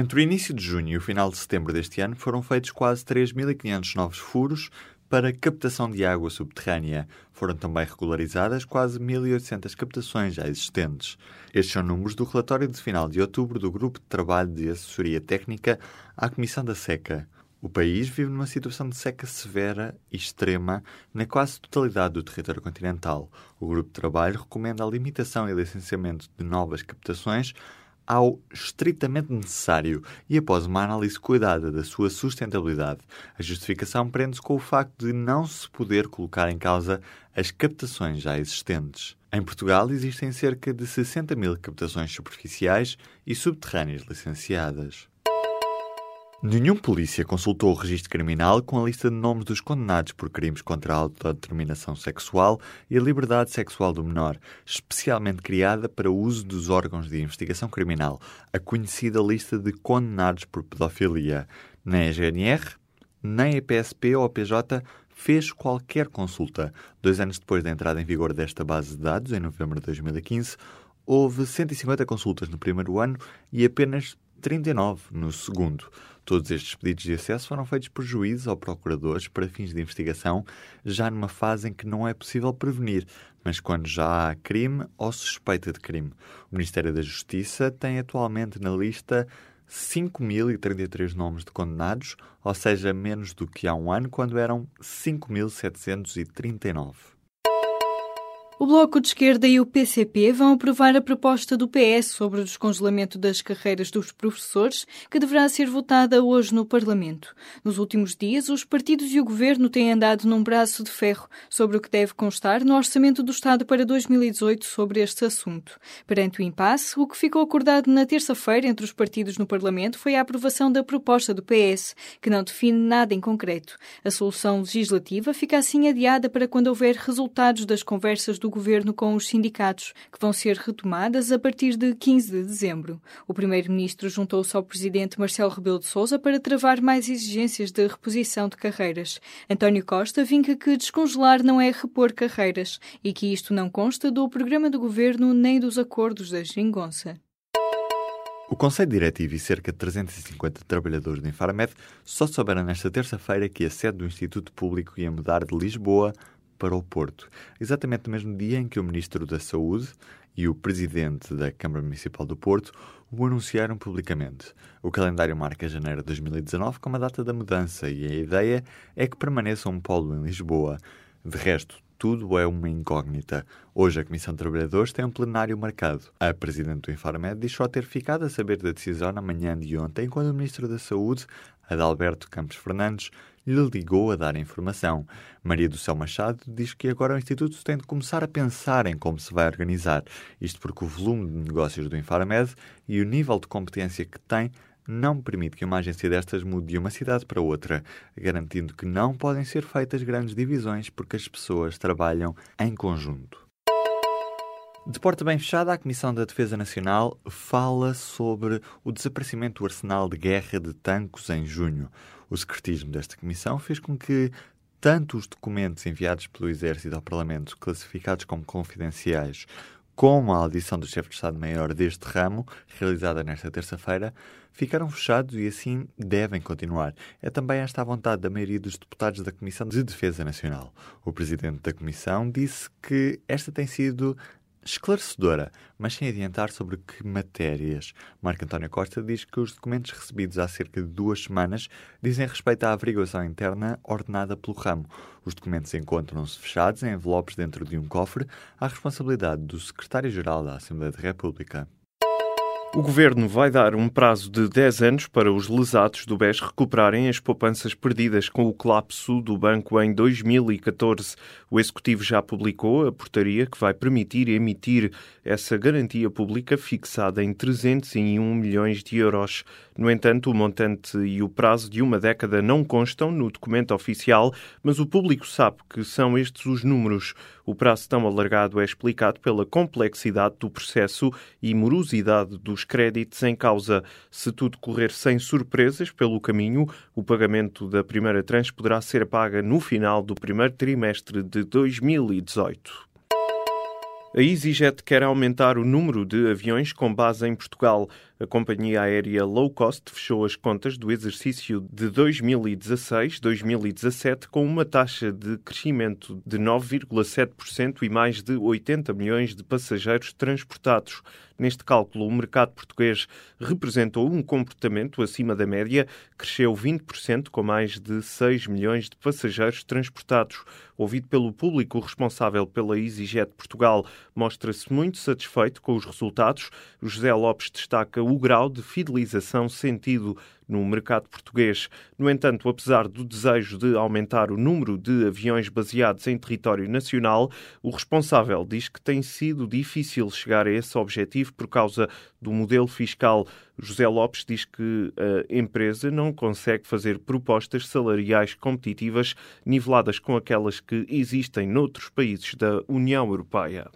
Entre o início de junho e o final de setembro deste ano foram feitos quase 3.500 novos furos para captação de água subterrânea. Foram também regularizadas quase 1.800 captações já existentes. Estes são números do relatório de final de outubro do Grupo de Trabalho de Assessoria Técnica à Comissão da Seca. O país vive numa situação de seca severa e extrema na quase totalidade do território continental. O grupo de trabalho recomenda a limitação e licenciamento de novas captações ao estritamente necessário e após uma análise cuidada da sua sustentabilidade. A justificação prende-se com o facto de não se poder colocar em causa as captações já existentes. Em Portugal existem cerca de 60 mil captações superficiais e subterrâneas licenciadas. Nenhum polícia consultou o registro criminal com a lista de nomes dos condenados por crimes contra a autodeterminação sexual e a liberdade sexual do menor, especialmente criada para o uso dos órgãos de investigação criminal, a conhecida lista de condenados por pedofilia. Nem a GNR, nem a PSP ou a PJ fez qualquer consulta. Dois anos depois da entrada em vigor desta base de dados, em novembro de 2015, houve 150 consultas no primeiro ano e apenas 39 no segundo. Todos estes pedidos de acesso foram feitos por juízes ou procuradores para fins de investigação, já numa fase em que não é possível prevenir, mas quando já há crime ou suspeita de crime. O Ministério da Justiça tem atualmente na lista 5.033 nomes de condenados, ou seja, menos do que há um ano, quando eram 5.739. O Bloco de Esquerda e o PCP vão aprovar a proposta do PS sobre o descongelamento das carreiras dos professores, que deverá ser votada hoje no Parlamento. Nos últimos dias, os partidos e o governo têm andado num braço de ferro sobre o que deve constar no Orçamento do Estado para 2018 sobre este assunto. Perante o impasse, o que ficou acordado na terça-feira entre os partidos no Parlamento foi a aprovação da proposta do PS, que não define nada em concreto. A solução legislativa fica assim adiada para quando houver resultados das conversas do do governo com os sindicatos, que vão ser retomadas a partir de 15 de dezembro. O primeiro-ministro juntou-se ao presidente Marcelo Rebelo de Sousa para travar mais exigências de reposição de carreiras. António Costa vinca que descongelar não é repor carreiras e que isto não consta do programa do governo nem dos acordos da Gingonça. O Conselho Diretivo e cerca de 350 trabalhadores do Infarmed só souberam nesta terça-feira que a sede do Instituto Público ia mudar de Lisboa para o Porto, exatamente no mesmo dia em que o Ministro da Saúde e o Presidente da Câmara Municipal do Porto o anunciaram publicamente. O calendário marca janeiro de 2019 como a data da mudança e a ideia é que permaneça um polo em Lisboa. De resto, tudo é uma incógnita. Hoje a Comissão de Trabalhadores tem um plenário marcado. A Presidente do Infarmed diz só ter ficado a saber da decisão na manhã de ontem, quando o Ministro da Saúde, Adalberto Campos Fernandes, lhe ligou a dar informação. Maria do Céu Machado diz que agora o Instituto tem de começar a pensar em como se vai organizar. Isto porque o volume de negócios do Infarmed e o nível de competência que tem não permite que uma agência destas mude de uma cidade para outra, garantindo que não podem ser feitas grandes divisões porque as pessoas trabalham em conjunto. De porta bem fechada, a Comissão da Defesa Nacional fala sobre o desaparecimento do arsenal de guerra de tanques em junho. O secretismo desta comissão fez com que tanto os documentos enviados pelo Exército ao Parlamento, classificados como confidenciais, como a audição do chefe de Estado-Maior deste ramo, realizada nesta terça-feira, ficaram fechados e assim devem continuar. É também esta a vontade da maioria dos deputados da Comissão de Defesa Nacional. O presidente da Comissão disse que esta tem sido esclarecedora, mas sem adiantar sobre que matérias. Marco António Costa diz que os documentos recebidos há cerca de duas semanas dizem respeito à averiguação interna ordenada pelo ramo. Os documentos encontram-se fechados em envelopes dentro de um cofre à responsabilidade do Secretário-Geral da Assembleia da República. O governo vai dar um prazo de 10 anos para os lesados do BES recuperarem as poupanças perdidas com o colapso do banco em 2014. O executivo já publicou a portaria que vai permitir emitir essa garantia pública fixada em 301 milhões de euros. No entanto, o montante e o prazo de uma década não constam no documento oficial, mas o público sabe que são estes os números. O prazo tão alargado é explicado pela complexidade do processo e morosidade dos créditos em causa. Se tudo correr sem surpresas pelo caminho, o pagamento da primeira tranche poderá ser paga no final do primeiro trimestre de 2018. A EasyJet quer aumentar o número de aviões com base em Portugal. A companhia aérea low cost fechou as contas do exercício de 2016-2017 com uma taxa de crescimento de 9,7% e mais de 80 milhões de passageiros transportados. Neste cálculo, o mercado português representou um comportamento acima da média, cresceu 20%, com mais de 6 milhões de passageiros transportados. Ouvido pelo público responsável pela EasyJet Portugal, mostra-se muito satisfeito com os resultados. José Lopes destaca o grau de fidelização sentido no mercado português. No entanto, apesar do desejo de aumentar o número de aviões baseados em território nacional, o responsável diz que tem sido difícil chegar a esse objetivo por causa do modelo fiscal. José Lopes diz que a empresa não consegue fazer propostas salariais competitivas niveladas com aquelas que existem noutros países da União Europeia.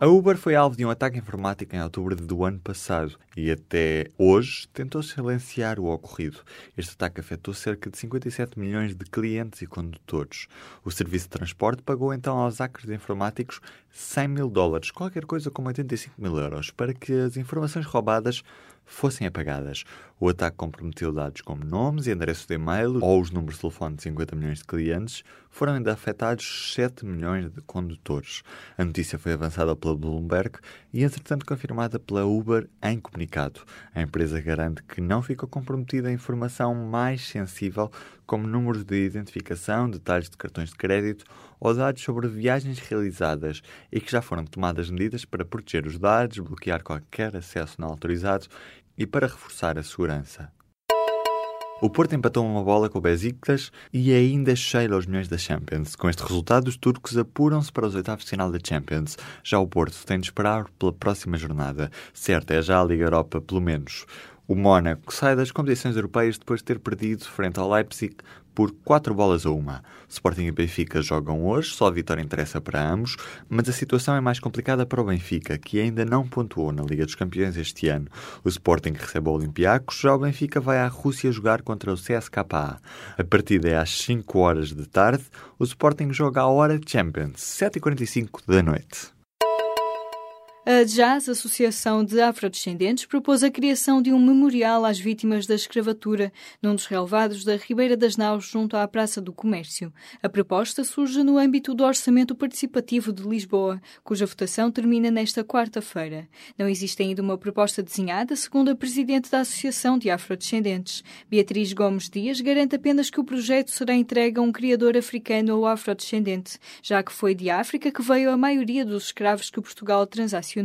A Uber foi alvo de um ataque informático em outubro do ano passado e até hoje tentou silenciar o ocorrido. Este ataque afetou cerca de 57 milhões de clientes e condutores. O serviço de transporte pagou então aos hackers informáticos 100 mil dólares, qualquer coisa como 85 mil euros, para que as informações roubadas fossem apagadas. O ataque comprometeu dados como nomes e endereços de e-mail ou os números de telefone de 50 milhões de clientes. Foram ainda afetados 7 milhões de condutores. A notícia foi avançada pela Bloomberg e, entretanto, confirmada pela Uber em comunicado. A empresa garante que não ficou comprometida a informação mais sensível, como números de identificação, detalhes de cartões de crédito ou dados sobre viagens realizadas e que já foram tomadas medidas para proteger os dados, bloquear qualquer acesso não autorizado e para reforçar a segurança. O Porto empatou uma bola com o Besiktas e ainda cheira aos milhões da Champions. Com este resultado, os turcos apuram-se para os oitavos de final da Champions. Já o Porto tem de esperar pela próxima jornada. Certo, é já a Liga Europa, pelo menos. O Mónaco sai das competições europeias depois de ter perdido frente ao Leipzig por 4 bolas a uma. Sporting e Benfica jogam hoje, só a vitória interessa para ambos, mas a situação é mais complicada para o Benfica, que ainda não pontuou na Liga dos Campeões este ano. O Sporting recebe o Olympiacos, já o Benfica vai à Rússia jogar contra o CSKA. A partida é às 5 horas da tarde, o Sporting joga à hora Champions, 7h45 da noite. A Jazz, Associação de Afrodescendentes, propôs a criação de um memorial às vítimas da escravatura num dos relevados da Ribeira das Naus, junto à Praça do Comércio. A proposta surge no âmbito do Orçamento Participativo de Lisboa, cuja votação termina nesta quarta-feira. Não existe ainda uma proposta desenhada, segundo a presidente da Associação de Afrodescendentes. Beatriz Gomes Dias garante apenas que o projeto será entregue a um criador africano ou afrodescendente, já que foi de África que veio a maioria dos escravos que Portugal transacionou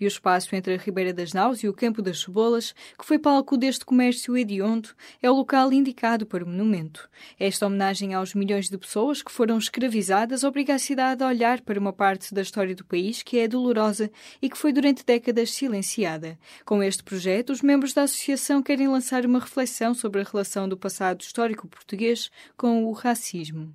e o espaço entre a Ribeira das Naus e o Campo das Cebolas, que foi palco deste comércio hediondo, é o local indicado para o monumento. Esta homenagem aos milhões de pessoas que foram escravizadas obriga a cidade a olhar para uma parte da história do país que é dolorosa e que foi durante décadas silenciada. Com este projeto, os membros da associação querem lançar uma reflexão sobre a relação do passado histórico português com o racismo.